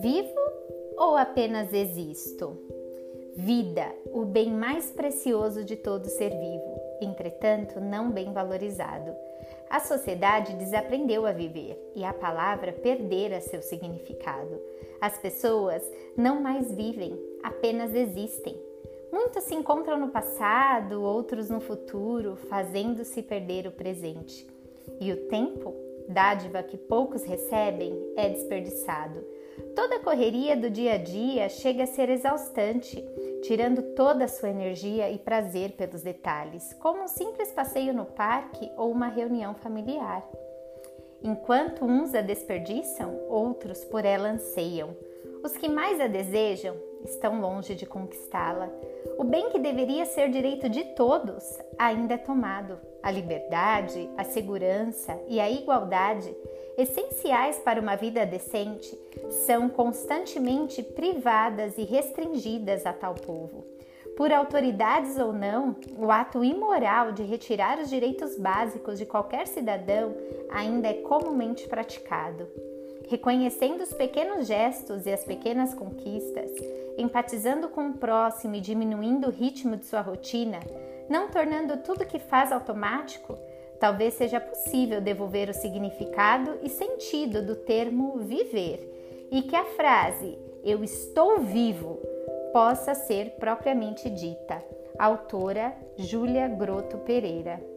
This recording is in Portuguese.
Vivo ou apenas existo? Vida, o bem mais precioso de todo ser vivo, entretanto não bem valorizado. A sociedade desaprendeu a viver e a palavra perdera seu significado. As pessoas não mais vivem, apenas existem. Muitos se encontram no passado, outros no futuro, fazendo-se perder o presente. E o tempo, dádiva que poucos recebem, é desperdiçado. Toda a correria do dia a dia chega a ser exaustante, tirando toda a sua energia e prazer pelos detalhes, como um simples passeio no parque ou uma reunião familiar. Enquanto uns a desperdiçam, outros por ela anseiam. Os que mais a desejam estão longe de conquistá-la. O bem que deveria ser direito de todos ainda é tomado. A liberdade, a segurança e a igualdade, essenciais para uma vida decente, são constantemente privadas e restringidas a tal povo. Por autoridades ou não, o ato imoral de retirar os direitos básicos de qualquer cidadão ainda é comumente praticado reconhecendo os pequenos gestos e as pequenas conquistas, empatizando com o próximo e diminuindo o ritmo de sua rotina, não tornando tudo que faz automático, talvez seja possível devolver o significado e sentido do termo viver e que a frase eu estou vivo possa ser propriamente dita. Autora Júlia Groto Pereira.